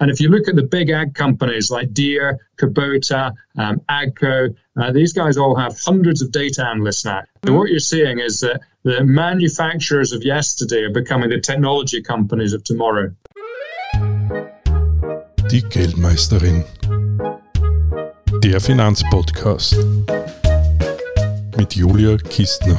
And if you look at the big ag companies like Deere, Kubota, um, Agco, uh, these guys all have hundreds of data analysts now. And what you're seeing is that the manufacturers of yesterday are becoming the technology companies of tomorrow. Die Geldmeisterin. Der Finanzpodcast. Mit Julia Kistner.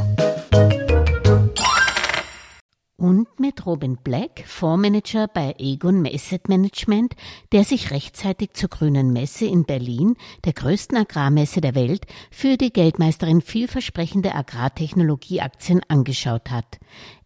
Mit Robin Black, Fondsmanager bei Aegon Asset Management, der sich rechtzeitig zur Grünen Messe in Berlin, der größten Agrarmesse der Welt, für die Geldmeisterin vielversprechende Agrartechnologieaktien angeschaut hat.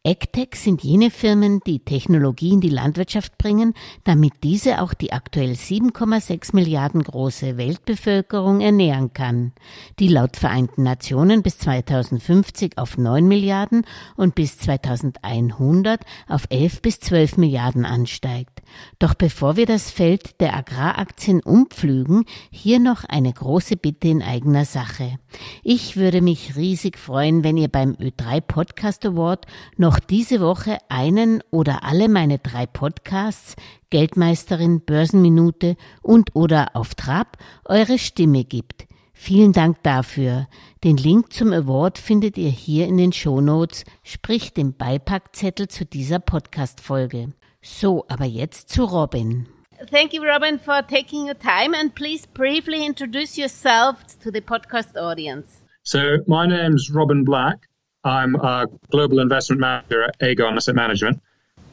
AgTech sind jene Firmen, die Technologie in die Landwirtschaft bringen, damit diese auch die aktuell 7,6 Milliarden große Weltbevölkerung ernähren kann, die laut Vereinten Nationen bis 2050 auf 9 Milliarden und bis 2100 auf 11 bis 12 Milliarden ansteigt. Doch bevor wir das Feld der Agraraktien umpflügen, hier noch eine große Bitte in eigener Sache. Ich würde mich riesig freuen, wenn ihr beim Ö3 Podcast Award noch noch diese Woche einen oder alle meine drei Podcasts Geldmeisterin, Börsenminute und oder auf Trab eure Stimme gibt. Vielen Dank dafür. Den Link zum Award findet ihr hier in den Shownotes, sprich dem Beipackzettel zu dieser Podcast-Folge. So, aber jetzt zu Robin. Thank you, Robin, for taking your time and please briefly introduce yourself to the podcast audience. So, my name's Robin Black. I'm a global investment manager at Aegon Asset Management,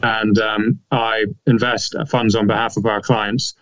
and um, I invest funds on behalf of our clients.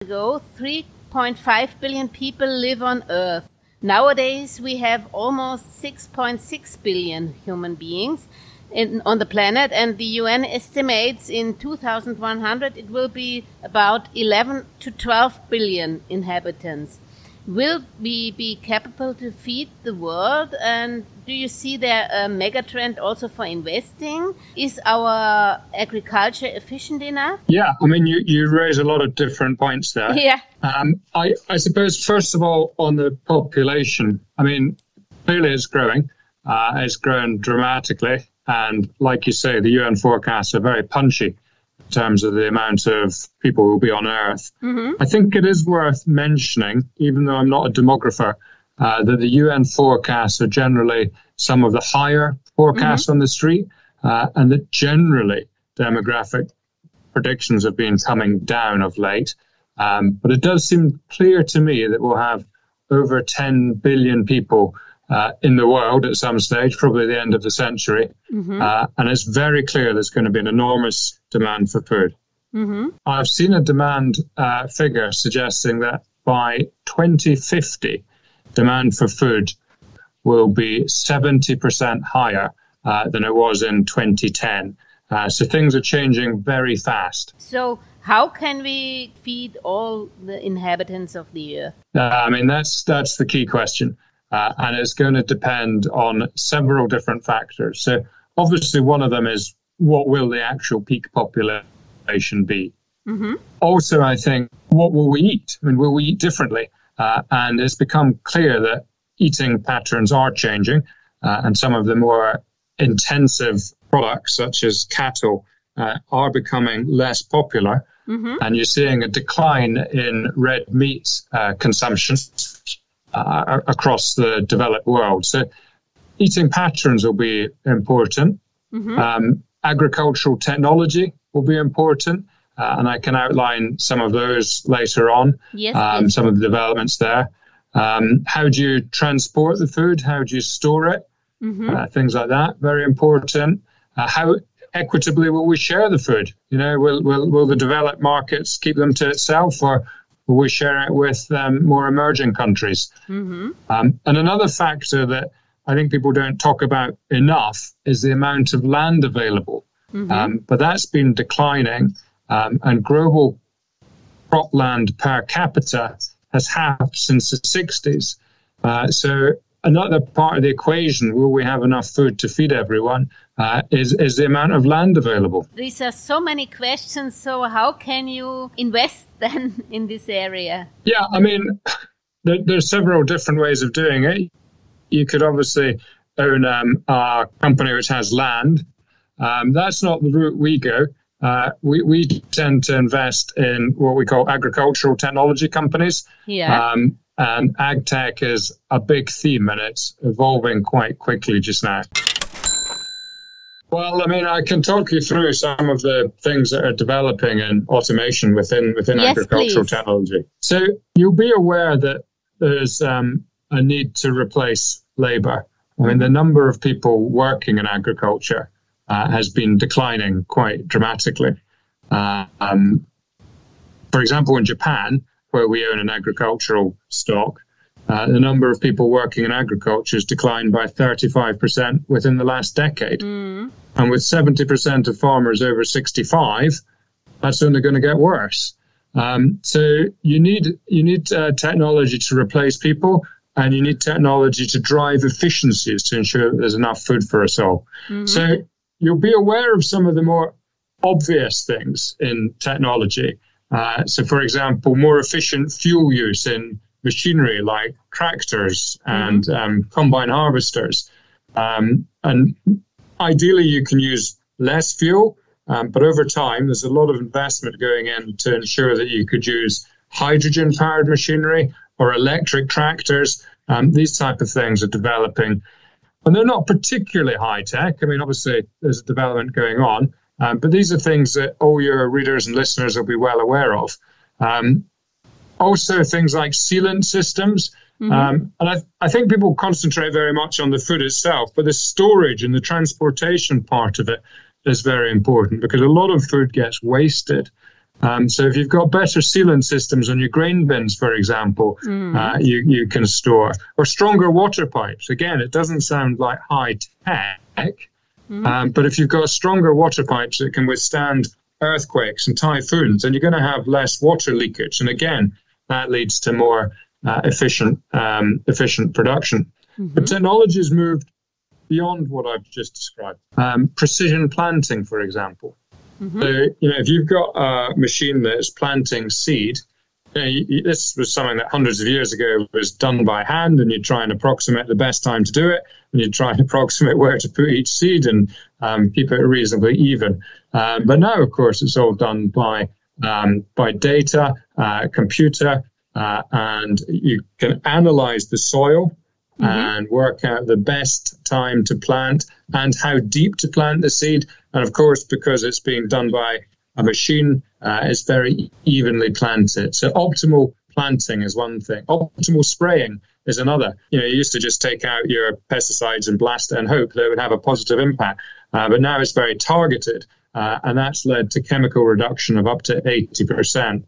Ago, 3.5 billion people live on Earth. Nowadays, we have almost 6.6 billion human beings in, on the planet, and the UN estimates in 2100 it will be about 11 to 12 billion inhabitants. Will we be capable to feed the world? And do you see there a mega trend also for investing? Is our agriculture efficient enough? Yeah, I mean, you, you raise a lot of different points there. Yeah. Um, I, I suppose, first of all, on the population, I mean, clearly it's growing. Uh, it's grown dramatically. And like you say, the UN forecasts are very punchy terms of the amount of people who will be on Earth. Mm-hmm. I think it is worth mentioning, even though I'm not a demographer, uh, that the UN forecasts are generally some of the higher forecasts mm-hmm. on the street, uh, and that generally demographic predictions have been coming down of late. Um, but it does seem clear to me that we'll have over 10 billion people uh, in the world at some stage, probably the end of the century. Mm-hmm. Uh, and it's very clear there's going to be an enormous demand for food. Mm-hmm. I've seen a demand uh, figure suggesting that by 2050, demand for food will be 70% higher uh, than it was in 2010. Uh, so things are changing very fast. So, how can we feed all the inhabitants of the earth? Uh, I mean, that's that's the key question. Uh, and it's going to depend on several different factors. So, obviously, one of them is what will the actual peak population be? Mm-hmm. Also, I think, what will we eat? I mean, will we eat differently? Uh, and it's become clear that eating patterns are changing, uh, and some of the more intensive products, such as cattle, uh, are becoming less popular. Mm-hmm. And you're seeing a decline in red meat uh, consumption uh, across the developed world. So eating patterns will be important. Mm-hmm. Um, agricultural technology will be important. Uh, and I can outline some of those later on, yes, um, some of the developments there. Um, how do you transport the food? How do you store it? Mm-hmm. Uh, things like that, very important. Uh, how equitably will we share the food? You know, will, will, will the developed markets keep them to itself or we share it with um, more emerging countries. Mm-hmm. Um, and another factor that I think people don't talk about enough is the amount of land available. Mm-hmm. Um, but that's been declining, um, and global cropland per capita has halved since the 60s. Uh, so another part of the equation, will we have enough food to feed everyone, uh, is, is the amount of land available. These are so many questions. So, how can you invest then in this area? Yeah, I mean, there, there's several different ways of doing it. You could obviously own um, a company which has land. Um, that's not the route we go. uh, we, we tend to invest in what we call agricultural technology companies. Yeah. Um, and ag tech is a big theme and it's evolving quite quickly just now. Well, I mean, I can talk you through some of the things that are developing in automation within within Yes, agricultural please. technology. So you'll be aware that there's um, a need to replace labour. I mean, the number of people working in agriculture uh, has been declining quite dramatically. Uh, um, for example, in Japan, where we own an agricultural stock, uh, the number of people working in agriculture has declined by 35% within the last decade. And with 70% of farmers over 65, that's only going to get worse. Um, so you need you need uh, technology to replace people, and you need technology to drive efficiencies to ensure that there's enough food for us all. So you'll be aware of some of the more obvious things in technology. Uh, so, for example, more efficient fuel use in machinery like tractors and um, combine harvesters. Um, and ideally, you can use less fuel, um, but over time, there's a lot of investment going in to ensure that you could use hydrogen powered machinery or electric tractors. Um, these type of things are developing. And they're not particularly high tech. I mean, obviously, there's a development going on, um, but these are things that all your readers and listeners will be well aware of. Um, also, things like sealant systems. Um, and I, I think people concentrate very much on the food itself, but the storage and the transportation part of it is very important because a lot of food gets wasted. Um, so if you've got better sealant systems on your grain bins, for example, uh, you, you can store. Or stronger water pipes. Again, it doesn't sound like high tech, um, but if you've got stronger water pipes that can withstand earthquakes and typhoons, and you're going to have less water leakage. And again, that leads to more uh, efficient um, efficient production. But technology has moved beyond what I've just described. Um, precision planting, for example. So, you know, if you've got a machine that's planting seed, you know, you- this was something that hundreds of years ago was done by hand, and you try and approximate the best time to do it, and you try and approximate where to put each seed and um, keep it reasonably even. Um, but now, of course, it's all done by um, by data, uh, computer, uh, and you can analyze the soil and work out the best time to plant and how deep to plant the seed. And of course, because it's being done by a machine, uh, it's very evenly planted. So optimal planting is one thing. Optimal spraying is another. You know, you used to just take out your pesticides and blast it and hope that it would have a positive impact. Uh, but now it's very targeted, uh, and that's led to chemical reduction of up to 80%.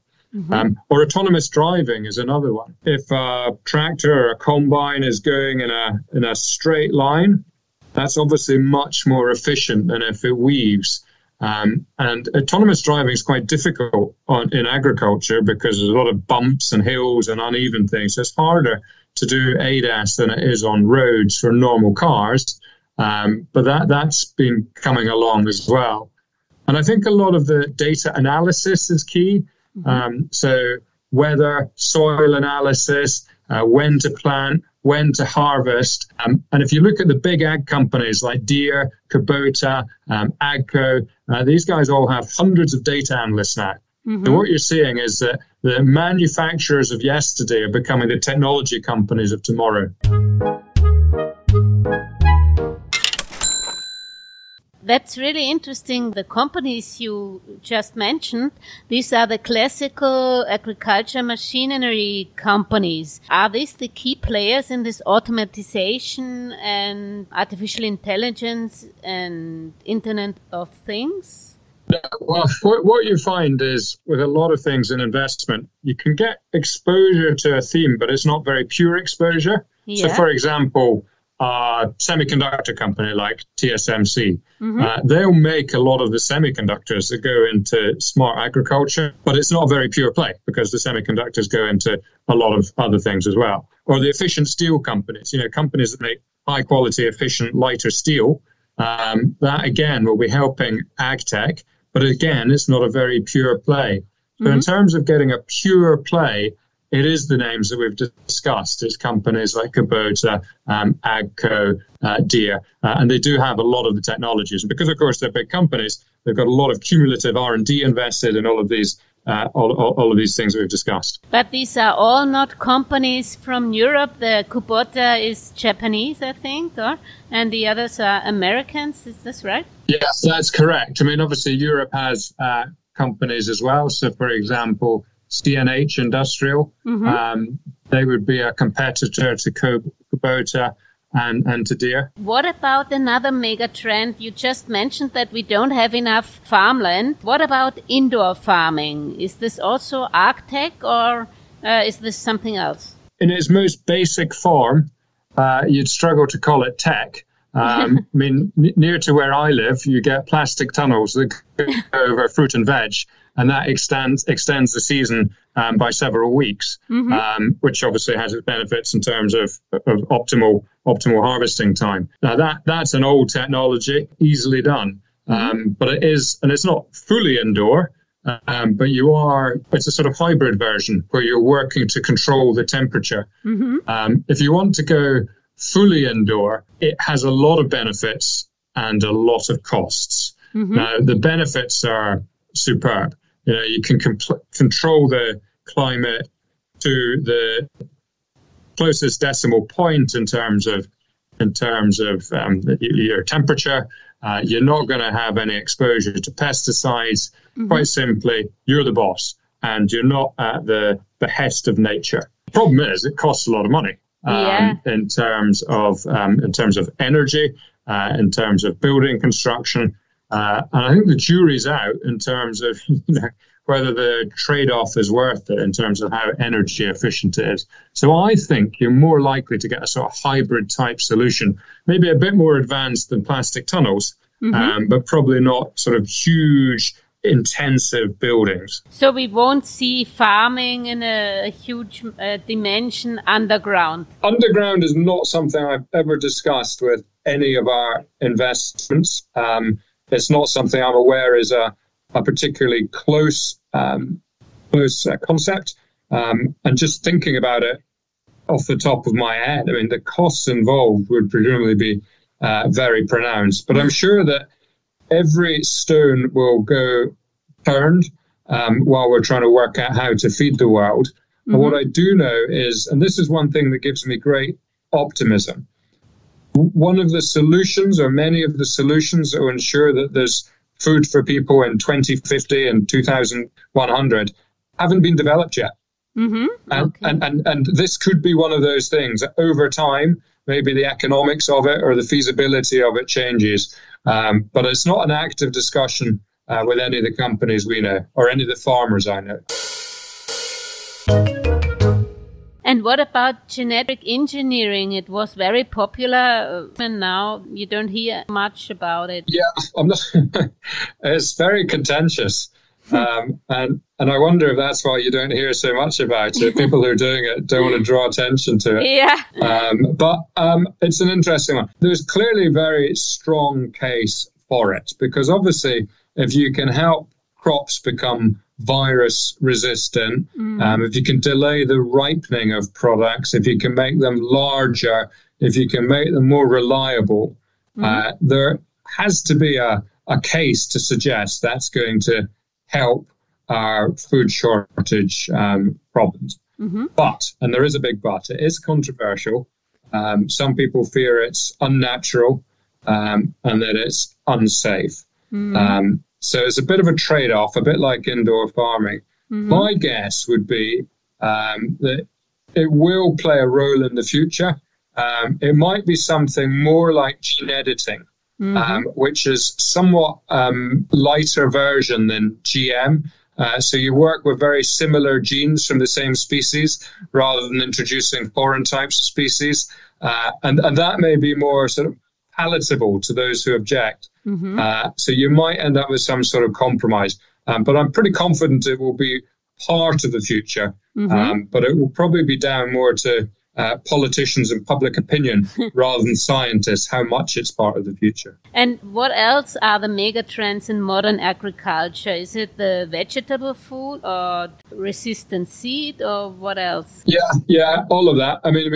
Um, or autonomous driving is another one. If a tractor or a combine is going in a in a straight line, that's obviously much more efficient than if it weaves. Um, and autonomous driving is quite difficult on, in agriculture because there's a lot of bumps and hills and uneven things. So it's harder to do ADAS than it is on roads for normal cars. Um, but that that's been coming along as well. And I think a lot of the data analysis is key. Um, so weather, soil analysis, uh, when to plant, when to harvest. Um, and if you look at the big ag companies like Deere, Kubota, um, Agco, uh, these guys all have hundreds of data analysts now. And what you're seeing is that the manufacturers of yesterday are becoming the technology companies of tomorrow. That's really interesting. The companies you just mentioned, these are the classical agriculture machinery companies. Are these the key players in this automatization and artificial intelligence and Internet of Things? Well, what, what you find is with a lot of things in investment, you can get exposure to a theme, but it's not very pure exposure. So, for example, a semiconductor company like TSMC, uh, they'll make a lot of the semiconductors that go into smart agriculture, but it's not a very pure play because the semiconductors go into a lot of other things as well. Or the efficient steel companies, you know, companies that make high quality, efficient, lighter steel. Um, that again will be helping ag tech, but again, it's not a very pure play. So, in terms of getting a pure play, it is the names that we've discussed. It's companies like Kubota, um, Agco, uh, Deere, uh, and they do have a lot of the technologies. And because, of course, they're big companies, they've got a lot of cumulative R and D invested in all of these uh, all, all, all, of these things we've discussed. But these are all not companies from Europe. The Kubota is Japanese, I think, or and the others are Americans. Is this right? Yes, that's correct. I mean, obviously, Europe has uh, companies as well. So, for example, CNH Industrial, mm-hmm. um, they would be a competitor to Kubota and, and to Deere. What about another mega trend? You just mentioned that we don't have enough farmland. What about indoor farming? Is this also Agtech or uh, is this something else? In its most basic form, uh, you'd struggle to call it tech. Um, I mean, n- near to where I live, you get plastic tunnels that go over fruit and veg, and that extends extends the season um, by several weeks, mm-hmm. um, which obviously has its benefits in terms of, of optimal optimal harvesting time. Now that that's an old technology, easily done, mm-hmm. um, but it is, and it's not fully indoor. Um, but you are, it's a sort of hybrid version where you're working to control the temperature. Mm-hmm. Um, if you want to go fully indoor, it has a lot of benefits and a lot of costs. Mm-hmm. Now, the benefits are superb. You know, you can compl- control the climate to the closest decimal point in terms of in terms of um, your temperature. Uh, you're not going to have any exposure to pesticides. Mm-hmm. Quite simply, you're the boss, and you're not at the behest of nature. The problem is, it costs a lot of money um, yeah. in terms of um, in terms of energy, uh, in terms of building construction, uh, and I think the jury's out in terms of you know, whether the trade-off is worth it in terms of how energy efficient it is. So I think you're more likely to get a sort of hybrid type solution, maybe a bit more advanced than plastic tunnels, mm-hmm. um, but probably not sort of huge intensive buildings. So we won't see farming in a, huge uh, dimension underground. Underground is not something I've ever discussed with any of our investments. Um, it's not something I'm aware is a, a particularly close um, close uh, concept. Um, and just thinking about it off the top of my head, I mean, the costs involved would presumably be uh, very pronounced. But I'm sure that every stone will go turned um, while we're trying to work out how to feed the world. Mm-hmm. But what I do know is, and this is one thing that gives me great optimism, one of the solutions, or many of the solutions, that will ensure that there's food for people in 2050 and 2100 haven't been developed yet. Mm-hmm. And, okay. and, and, and this could be one of those things. Over time, maybe the economics of it or the feasibility of it changes. Um, but it's not an active discussion uh, with any of the companies we know or any of the farmers I know. And what about genetic engineering? It was very popular, uh, and now you don't hear much about it. Yeah, I'm not, it's very contentious. Um, and and I wonder if that's why you don't hear so much about it. People who are doing it don't want to draw attention to it. Yeah. Um, but um, it's an interesting one. There's clearly a very strong case for it because obviously, if you can help crops become virus resistant, mm. um, if you can delay the ripening of products, if you can make them larger, if you can make them more reliable, mm. uh, there has to be a, a case to suggest that's going to help our food shortage um, problems. Mm-hmm. But, and there is a big but, it is controversial. Um, some people fear it's unnatural um, and that it's unsafe. Mm. So it's a bit of a trade off, a bit like indoor farming. Mm-hmm. My guess would be um, that it will play a role in the future. Um, it might be something more like gene editing, mm-hmm. um, which is somewhat um, lighter version than GM. Uh, so you work with very similar genes from the same species rather than introducing foreign types of species. Uh, and, and that may be more sort of palatable to those who object. Mm-hmm. Uh, so you might end up with some sort of compromise. Um, but I'm pretty confident it will be part of the future. Mm-hmm. Um, but it will probably be down more to uh, politicians and public opinion rather than scientists how much it's part of the future. And what else are the mega trends in modern agriculture? Is it the vegetable food or resistant seed or what else? Yeah, yeah, all of that. I mean,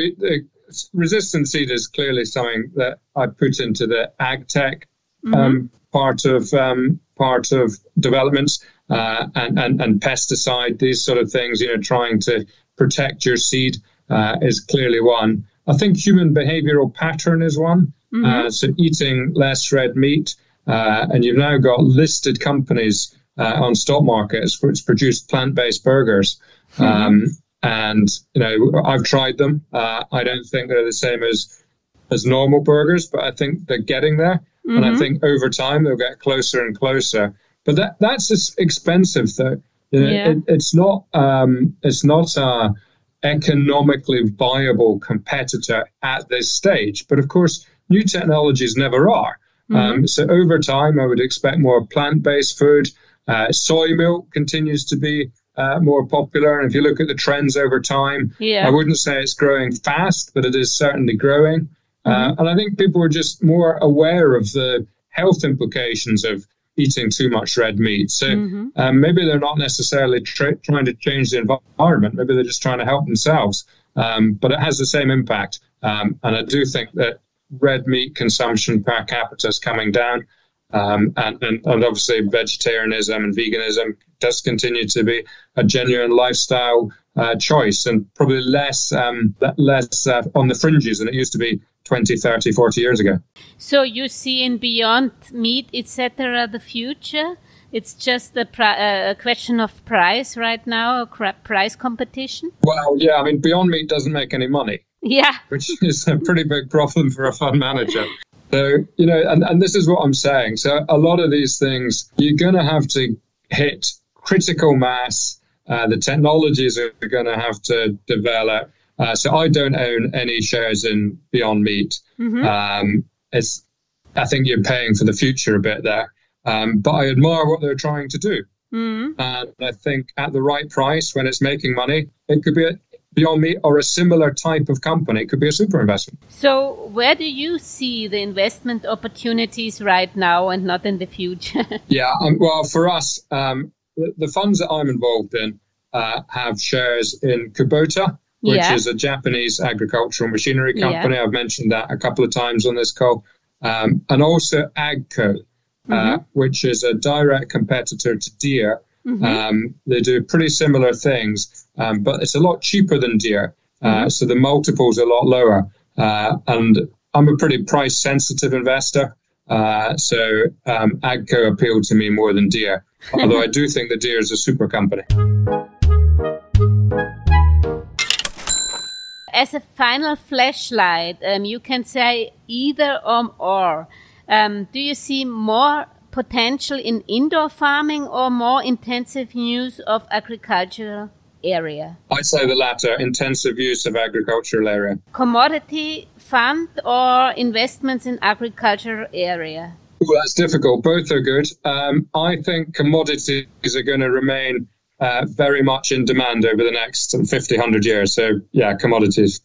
resistant seed is clearly something that I put into the ag tech um, part of um, part of developments uh, and, and and pesticide these sort of things. You know, trying to protect your seed uh, is clearly one. I think human behavioral pattern is one. Uh, so eating less red meat, uh, and you've now got listed companies uh, on stock markets which produce plant-based burgers. Um, and you know, I've tried them. Uh, I don't think they're the same as as normal burgers, but I think they're getting there. And I think over time they'll get closer and closer. But that that's expensive, though. You know, Yeah. it, it's not um, it's not a economically viable competitor at this stage. But of course, new technologies never are. Um, so over time, I would expect more plant-based food. Uh, soy milk continues to be uh, more popular, and if you look at the trends over time, Yeah. I wouldn't say it's growing fast, but it is certainly growing. Uh, and I think people are just more aware of the health implications of eating too much red meat. So um, maybe they're not necessarily tra- trying to change the environment. Maybe they're just trying to help themselves. Um, but it has the same impact. Um, and I do think that red meat consumption per capita is coming down. Um, and, and, and obviously, vegetarianism and veganism does continue to be a genuine lifestyle uh, choice and probably less um, less uh, on the fringes than it used to be 20, 30, 40 years ago. So you see in Beyond Meat, etc., the future. It's just a, pri- uh, a question of price right now, price competition. Well, yeah, I mean, Beyond Meat doesn't make any money. Yeah. which is a pretty big problem for a fund manager. So, you know, and, and this is what I'm saying. So, a lot of these things, you're going to have to hit critical mass. Uh, the technologies are going to have to develop. Uh, so, I don't own any shares in Beyond Meat. Um, it's, I think you're paying for the future a bit there. Um, but I admire what they're trying to do. And I think at the right price, when it's making money, it could be a Beyond Meat or a similar type of company. It could be a super investment. So where do you see the investment opportunities right now and not in the future? Yeah, um, well, for us, um, the, the funds that I'm involved in uh, have shares in Kubota, which Yeah. is a Japanese agricultural machinery Yeah. company. I've mentioned that a couple of times on this call. Um, and also Agco, uh, which is a direct competitor to Deere. Um, they do pretty similar things, um, but it's a lot cheaper than Deere. Uh, So the multiple's are a lot lower. Uh, and I'm a pretty price sensitive investor. Uh, so um, Agco appealed to me more than Deere, although I do think that Deere is a super company. As a final flashlight, um, you can say either or. or. Um, do you see more potential in indoor farming or more intensive use of agricultural area? I'd say the latter, intensive use of agricultural area. Commodity fund or investments in agricultural area? Ooh, that's difficult. Both are good. Um, I think commodities are going to remain uh, very much in demand over the next 50, 100 years. So, yeah, commodities.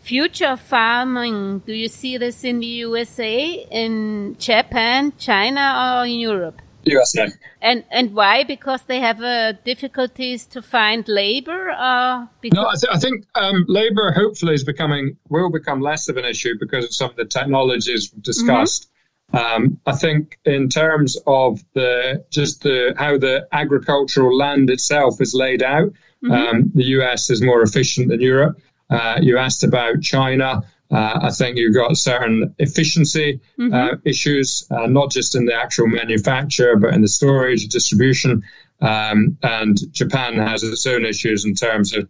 Future farming, do you see this in the USA, in Japan, China, or in Europe? USA. And and why? Because they have uh, difficulties to find labor, or because No, I, th- I think um, labour hopefully is becoming will become less of an issue because of some of the technologies discussed. Um, I think in terms of the just the how the agricultural land itself is laid out, um, the US is more efficient than Europe. Uh, you asked about China. Uh, I think you've got certain efficiency uh, issues, uh, not just in the actual manufacture, but in the storage, distribution. Um, and Japan has its own issues in terms of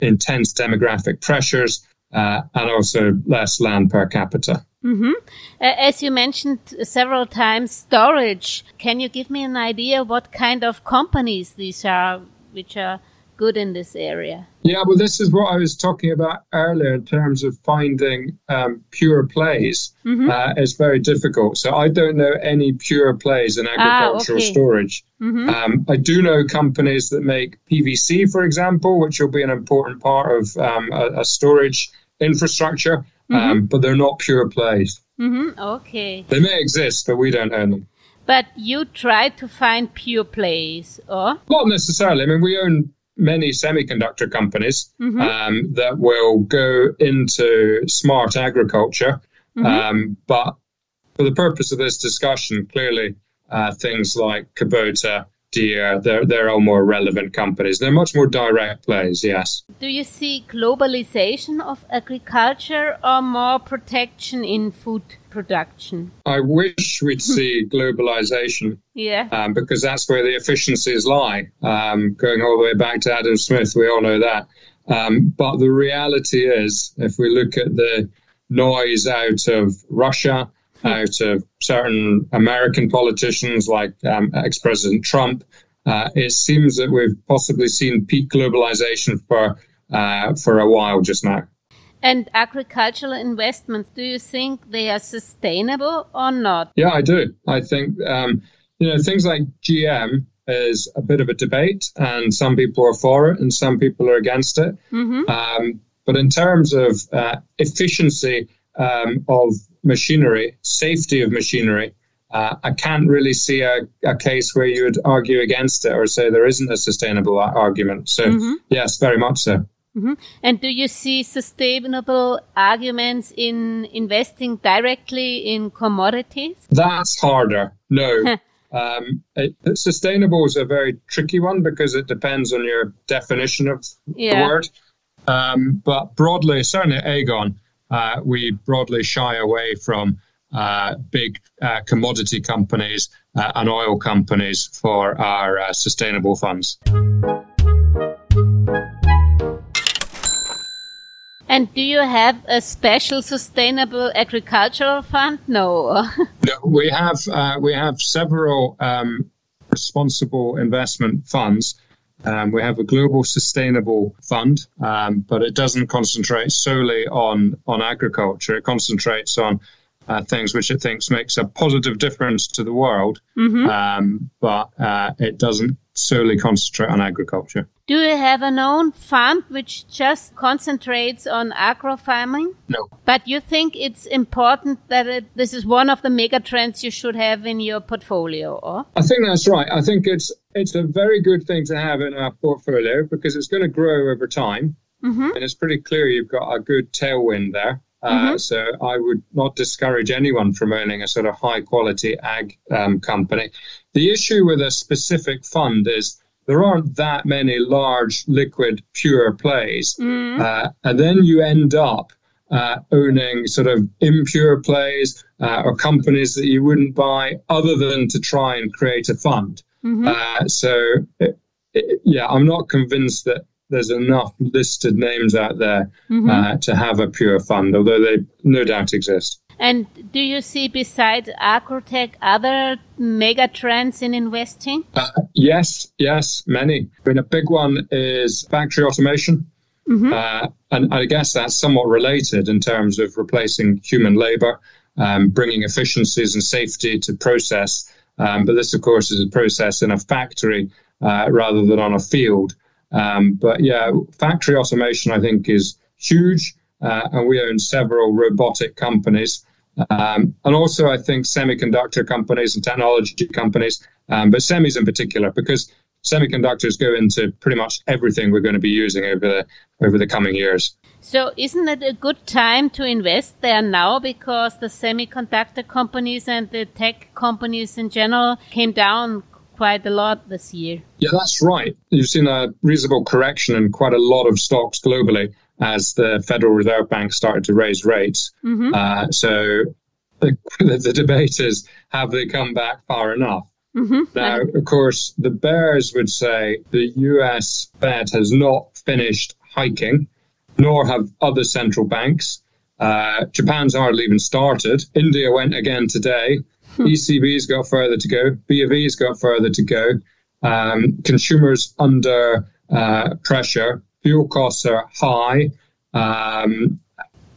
intense demographic pressures uh, and also less land per capita. Uh, as you mentioned several times, storage. Can you give me an idea what kind of companies these are, which are good in this area? Yeah, well, this is what I was talking about earlier in terms of finding um, pure plays. Uh, it's very difficult. So I don't know any pure plays in agricultural okay. storage. Um, I do know companies that make PVC, for example, which will be an important part of um, a, a storage infrastructure, um, but they're not pure plays. hmm Okay. They may exist, but we don't own them. But you try to find pure plays, or? Not necessarily. I mean, we own many semiconductor companies um, that will go into smart agriculture, um, but for the purpose of this discussion, clearly uh, things like Kubota, Deere, they're, they're more relevant companies. They're much more direct plays, yes. Do you see globalization of agriculture or more protection in food production? I wish we'd see globalization. Yeah. Um, because that's where the efficiencies lie. Um, going all the way back to Adam Smith, we all know that. Um, but the reality is, if we look at the noise out of Russia, out of certain American politicians like um, ex President Trump. Uh, it seems that we've possibly seen peak globalization for uh, for a while just now. And agricultural investments, do you think they are sustainable or not? Yeah, I do. I think um, you know things like GM is a bit of a debate, and some people are for it and some people are against it. Mm-hmm. Um, but in terms of uh, efficiency um, of machinery, safety of machinery, uh, I can't really see a, a, case where you would argue against it or say there isn't a sustainable argument. So, mm-hmm. yes, very much so. Mm-hmm. And do you see sustainable arguments in investing directly in commodities? That's harder. No. um, it, sustainable is a very tricky one because it depends on your definition of yeah. the word. Um, but broadly, certainly Aegon, uh, we broadly shy away from uh, big uh, commodity companies uh, and oil companies for our uh, sustainable funds. And do you have a special sustainable agricultural fund? No. no we have uh, we have several um, responsible investment funds um, we have a global sustainable fund, um, but it doesn't concentrate solely on on agriculture. It concentrates on uh, things which it thinks makes a positive difference to the world, mm-hmm. um, but uh, it doesn't solely concentrate on agriculture. Do you have a known fund which just concentrates on agro farming? No. But you think it's important that it, this is one of the mega trends you should have in your portfolio, or? I think that's right. I think it's it's a very good thing to have in our portfolio because it's going to grow over time. Mm-hmm. And it's pretty clear you've got a good tailwind there. Uh, mm-hmm. So I would not discourage anyone from owning a sort of high quality ag um, company. The issue with a specific fund is there aren't that many large liquid pure plays, mm-hmm. uh, and then you end up uh, owning sort of impure plays uh, or companies that you wouldn't buy other than to try and create a fund. Mm-hmm. Uh, so, it, it, yeah, I'm not convinced that there's enough listed names out there mm-hmm. uh, to have a pure fund, although they no doubt exist. And do you see, besides agrotech, other mega trends in investing? Uh, yes, yes, many. I mean, a big one is factory automation. Mm-hmm. Uh, and I guess that's somewhat related in terms of replacing human labor, um, bringing efficiencies and safety to process. Um, but this, of course, is a process in a factory uh, rather than on a field. Um, but yeah, factory automation, I think, is huge. Uh, and we own several robotic companies. Um, and also, I think semiconductor companies and technology companies, um, but semis in particular, because semiconductors go into pretty much everything we're going to be using over the over the coming years. So, isn't it a good time to invest there now because the semiconductor companies and the tech companies in general came down quite a lot this year. Yeah, that's right. You've seen a reasonable correction in quite a lot of stocks globally as the Federal Reserve Bank started to raise rates. Mm-hmm. Uh, so the, the, debate is have they come back far enough? Mm-hmm. Now, of course, the bears would say the US Fed has not finished hiking, nor have other central banks. Uh, Japan's hardly even started. India went again today. ECB's got further to go. B of E's got further to go. Um, consumers under uh, pressure. Fuel costs are high, um,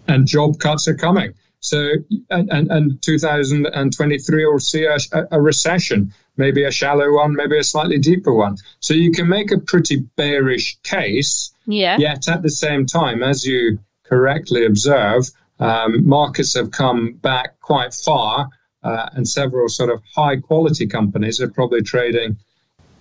and job cuts are coming. So, and, and, and 2023 will see a, a, recession, maybe a shallow one, maybe a slightly deeper one. So you can make a pretty bearish case. Yeah. Yet at the same time, as you correctly observe, um, markets have come back quite far uh, and several sort of high quality companies are probably trading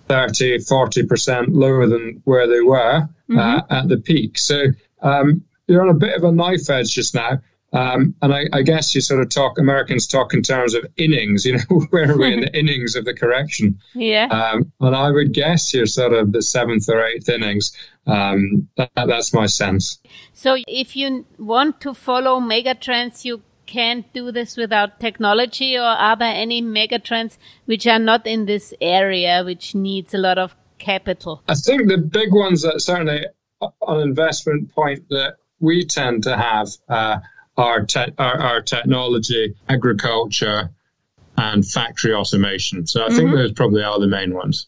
30, 40% lower than where they were uh, mm-hmm. uh, at the peak. So um, you're on a bit of a knife edge just now. Um, and I, I, guess you sort of talk, Americans talk in terms of innings, you know, where are we in the innings of the correction? Yeah. Um, and I would guess you're sort of the seventh or eighth innings. Um, that, that's my sense. So if you want to follow megatrends, you can't do this without technology, or are there any megatrends which are not in this area, which needs a lot of capital? I think the big ones that certainly an investment point that we tend to have uh, are, te- are, are, technology, agriculture, and factory automation. So I mm-hmm. think those probably are the main ones.